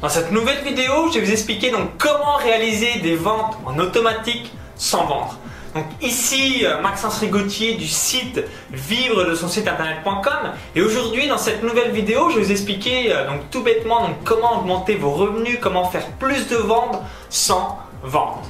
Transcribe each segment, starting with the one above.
Dans cette nouvelle vidéo, je vais vous expliquer donc comment réaliser des ventes en automatique sans vendre. Donc ici euh, Maxence Rigotier du site vivre de son site internet.com et aujourd'hui dans cette nouvelle vidéo je vais vous expliquer euh, donc tout bêtement comment augmenter vos revenus, comment faire plus de ventes sans vente.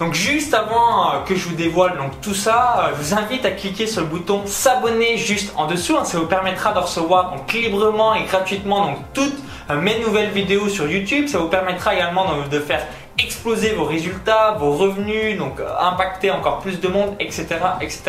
Donc juste avant euh, que je vous dévoile donc tout ça, je vous invite à cliquer sur le bouton s'abonner juste en dessous. Hein. ça vous permettra de recevoir donc librement et gratuitement donc toutes euh, mes nouvelles vidéos sur YouTube. Ça vous permettra également de faire exploser vos résultats, vos revenus, donc euh, impacter encore plus de monde, etc. etc.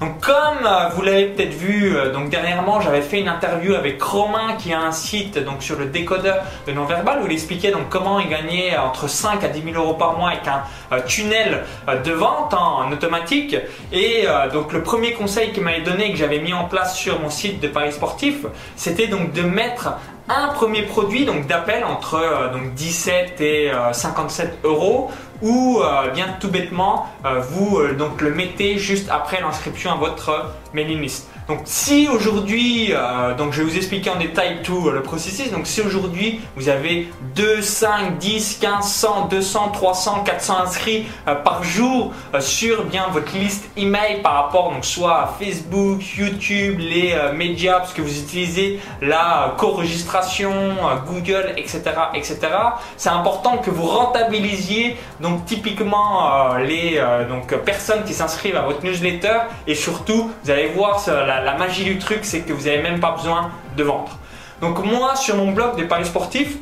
Donc comme euh, vous l'avez peut-être vu, donc dernièrement j'avais fait une interview avec Romain qui a un site donc sur le décodeur de non-verbal où il expliquait donc comment il gagnait entre 5 à 10 000 euros par mois avec un tunnel de vente en automatique. Et donc le premier conseil qu'il m'avait donné que j'avais mis en place sur mon site de Paris Sportif, c'était donc de mettre un premier produit donc d'appel entre euh, donc 17 et 57 euh, euros ou euh, bien tout bêtement vous donc le mettez juste après l'inscription votre mailing list. Donc si aujourd'hui, donc je vais vous expliquer en détail tout le processus, donc si aujourd'hui vous avez 2, 5, 10, 15, 100, 200, 300, 400 inscrits par jour sur bien votre liste email par rapport donc soit à Facebook, YouTube, les médias, parce que vous utilisez la co-registration euh, Google, etc., etc. C'est important que vous rentabilisiez donc typiquement euh, les euh, donc, personnes qui s'inscrivent à votre newsletter et surtout, vous allez voir la, la magie du truc, c'est que vous n'avez même pas besoin de vendre. Donc moi, sur mon blog des paris sportifs,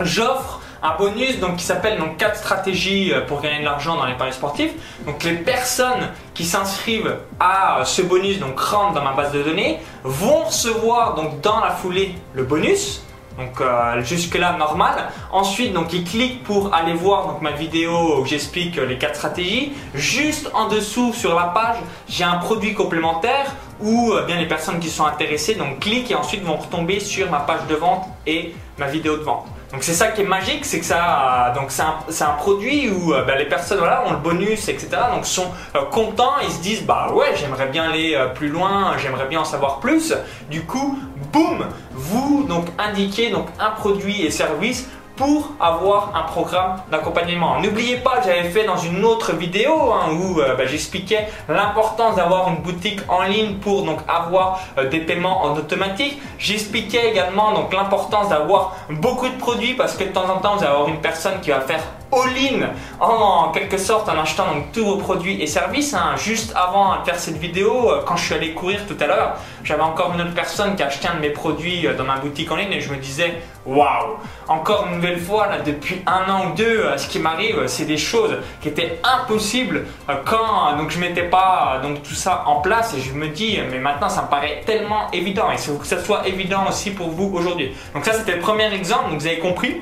j'offre un bonus donc, qui s'appelle donc 4 stratégies euh, pour gagner de l'argent dans les paris sportifs. Donc les personnes qui s'inscrivent à ce bonus, donc rentrent dans ma base de données, vont recevoir donc dans la foulée le bonus. Donc euh, jusque là normal. Ensuite donc ils cliquent pour aller voir ma vidéo où j'explique euh, les quatre stratégies. Juste en dessous sur la page, j'ai un produit complémentaire où bien les personnes qui sont intéressées donc cliquent et ensuite vont retomber sur ma page de vente et ma vidéo de vente. Donc c'est ça qui est magique, c'est que ça, donc c'est un, produit où euh, ben, les personnes voilà, ont le bonus, etc. Donc sont euh, contents, ils se disent bah ouais j'aimerais bien aller euh, plus loin, j'aimerais bien en savoir plus. Du coup, boum, vous donc indiquez donc un produit et service pour avoir un programme d'accompagnement. N'oubliez pas, j'avais fait dans une autre vidéo hein, où euh, bah, j'expliquais l'importance d'avoir une boutique en ligne pour avoir euh, des paiements en automatique. J'expliquais également donc l'importance d'avoir beaucoup de produits parce que de temps en temps vous allez avoir une personne qui va faire all-in en, quelque sorte en achetant donc tous vos produits et services. Hein. Juste avant de faire cette vidéo, euh, quand je suis allé courir tout à l'heure, j'avais encore une autre personne qui a acheté un de mes produits dans ma boutique en ligne et je me disais waouh, encore une nouvelle fois là, depuis un an ou deux, euh, ce qui m'arrive, c'est des choses qui étaient impossibles euh, quand donc je mettais pas donc tout ça en place et je me dis mais maintenant ça me paraît tellement évident et il faut que ça soit évident aussi pour vous aujourd'hui. Donc ça c'était le premier exemple, donc vous avez compris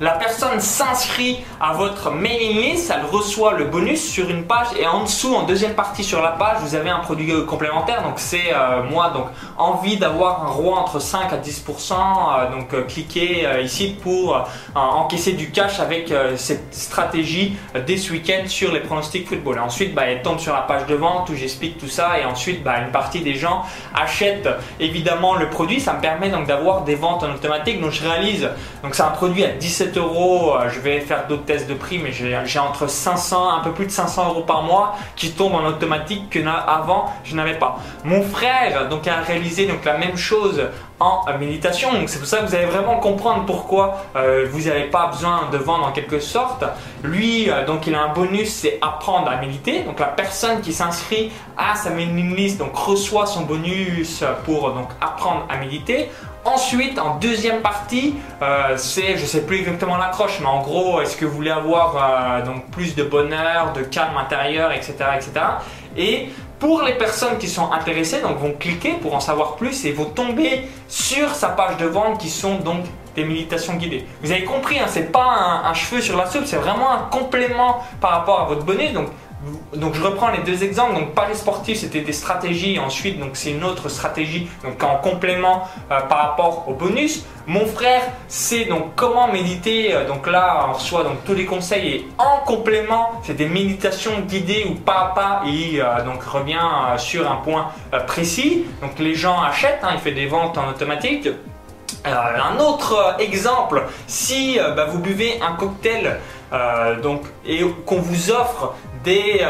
la personne s'inscrit à votre mailing list, elle reçoit le bonus sur une page et en dessous, en deuxième partie sur la page, vous avez un produit complémentaire. Donc c'est euh, moi, donc envie d'avoir un roi entre 5 à 10%. Euh, donc euh, cliquez ici pour encaisser du cash avec cette stratégie dès ce week-end sur les pronostics football. Et ensuite, bah, elle tombe sur la page de vente où j'explique tout ça et ensuite, bah, une partie des gens achètent évidemment le produit. Ça me permet donc d'avoir des ventes en automatique. Donc je réalise, donc c'est un produit à 17 euros, euh, je vais faire d'autres tests de prix, mais j'ai entre 500, un peu plus de 500 euros par mois qui tombent en automatique que avant je n'avais pas. Mon frère donc a réalisé donc la même chose en méditation. Donc c'est pour ça que vous allez vraiment comprendre pourquoi euh, vous n'avez pas besoin de vendre en quelque sorte. Lui, euh, donc il a un bonus, c'est apprendre à méditer. Donc la personne qui s'inscrit à sa mailing list donc reçoit son bonus pour donc apprendre à méditer. Ensuite, en deuxième partie, euh, c'est, je sais plus exactement l'accroche, mais en gros, est-ce que vous voulez avoir donc plus de bonheur, de calme intérieur, etc., etc. Et pour les personnes qui sont intéressées, donc vont cliquer pour en savoir plus et vont tomber sur sa page de vente qui sont donc des méditations guidées. Vous avez compris, hein, c'est pas un, cheveu sur la soupe, c'est vraiment un complément par rapport à votre bonnet. Donc donc je reprends les deux exemples. Donc Paris sportif, c'était des stratégies. Ensuite, donc c'est une autre stratégie, donc en complément euh, par rapport au bonus. Mon frère, c'est donc comment méditer. Euh, donc là, on reçoit donc tous les conseils et en complément, c'est des méditations guidées ou pas à pas. Et euh, donc revient sur un point précis. Donc les gens achètent. Hein, il fait des ventes en automatique. Un autre exemple, si bah, vous buvez un cocktail donc, et qu'on vous offre des,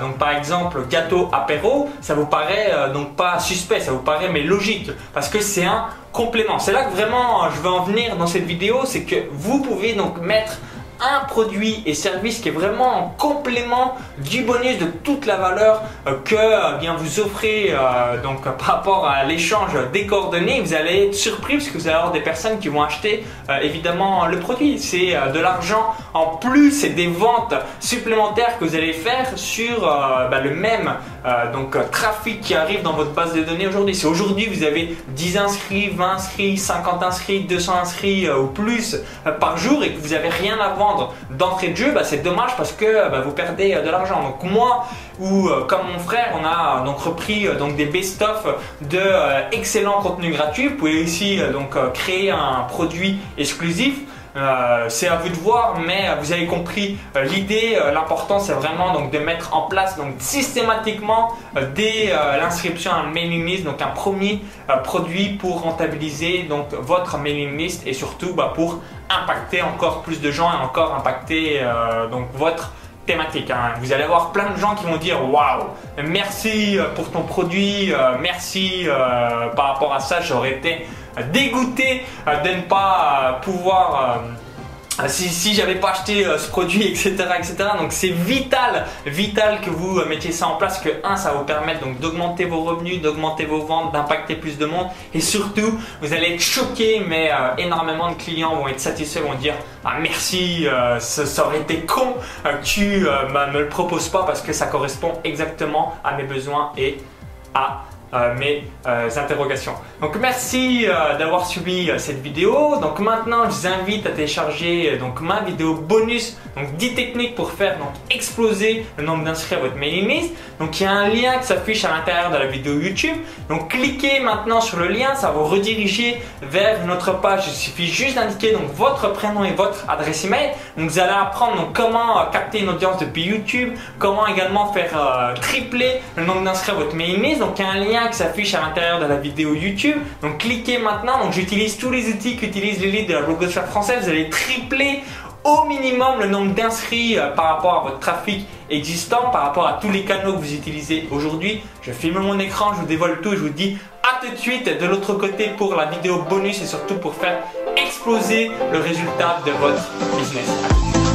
donc par exemple gâteau apéro, ça vous paraît donc pas suspect, ça vous paraît mais logique parce que c'est un complément. C'est là que vraiment je veux en venir dans cette vidéo, c'est que vous pouvez donc mettre un produit et service qui est vraiment en complément du bonus de toute la valeur euh, que euh, vous offrez euh, donc par rapport à l'échange des coordonnées vous allez être surpris parce que vous allez avoir des personnes qui vont acheter évidemment le produit. C'est de l'argent en plus et des ventes supplémentaires que vous allez faire sur bah, le même donc trafic qui arrive dans votre base de données aujourd'hui si aujourd'hui vous avez 10 inscrits 20 inscrits 50 inscrits 200 inscrits ou plus par jour et que vous n'avez rien à vendre d'entrée de jeu, bah, c'est dommage parce que bah, vous perdez euh, de l'argent. Donc moi ou euh, comme mon frère, on a donc repris euh, donc des best-of de excellents contenus gratuits. Vous pouvez aussi donc créer un produit exclusif. C'est à vous de voir, mais vous avez compris l'idée. L'important, c'est vraiment donc de mettre en place donc systématiquement dès l'inscription à un mailing list, donc un premier produit pour rentabiliser donc votre mailing list et surtout bah, pour impacter encore plus de gens et encore impacter euh, donc votre thématique. Hein. Vous allez avoir plein de gens qui vont dire waouh, merci euh, pour ton produit, euh, merci par rapport à ça, j'aurais été dégoûté de ne pas pouvoir ah, si, si j'avais pas acheté euh, ce produit, etc., etc. Donc c'est vital, vital que vous euh, mettiez ça en place, que un, ça vous permettre donc d'augmenter vos revenus, d'augmenter vos ventes, d'impacter plus de monde, et surtout, vous allez être choqué, mais euh, énormément de clients vont être satisfaits, vont dire ah merci, ça, aurait été con tu me le proposes pas parce que ça correspond exactement à mes besoins et à euh, mes euh, interrogations. Donc merci euh, d'avoir suivi cette vidéo. Donc maintenant je vous invite à télécharger donc ma vidéo bonus, donc 10 techniques pour faire donc exploser le nombre d'inscrits à votre mailing list. Donc il y a un lien qui s'affiche à l'intérieur de la vidéo YouTube. Donc cliquez maintenant sur le lien, ça va vous rediriger vers notre page. Il suffit juste d'indiquer donc votre prénom et votre adresse email. Donc vous allez apprendre donc comment capter une audience depuis YouTube, comment également faire tripler le nombre d'inscrits à votre mailing list. Donc il y a un lien qui s'affiche à l'intérieur de la vidéo YouTube. Donc cliquez maintenant. Donc j'utilise tous les outils qu'utilise l'élite de la blogosphère française. Vous allez tripler au minimum le nombre d'inscrits euh, par rapport à votre trafic existant, par rapport à tous les canaux que vous utilisez aujourd'hui. Je filme mon écran, je vous dévoile tout et je vous dis à tout de suite de l'autre côté pour la vidéo bonus et surtout pour faire exploser le résultat de votre business.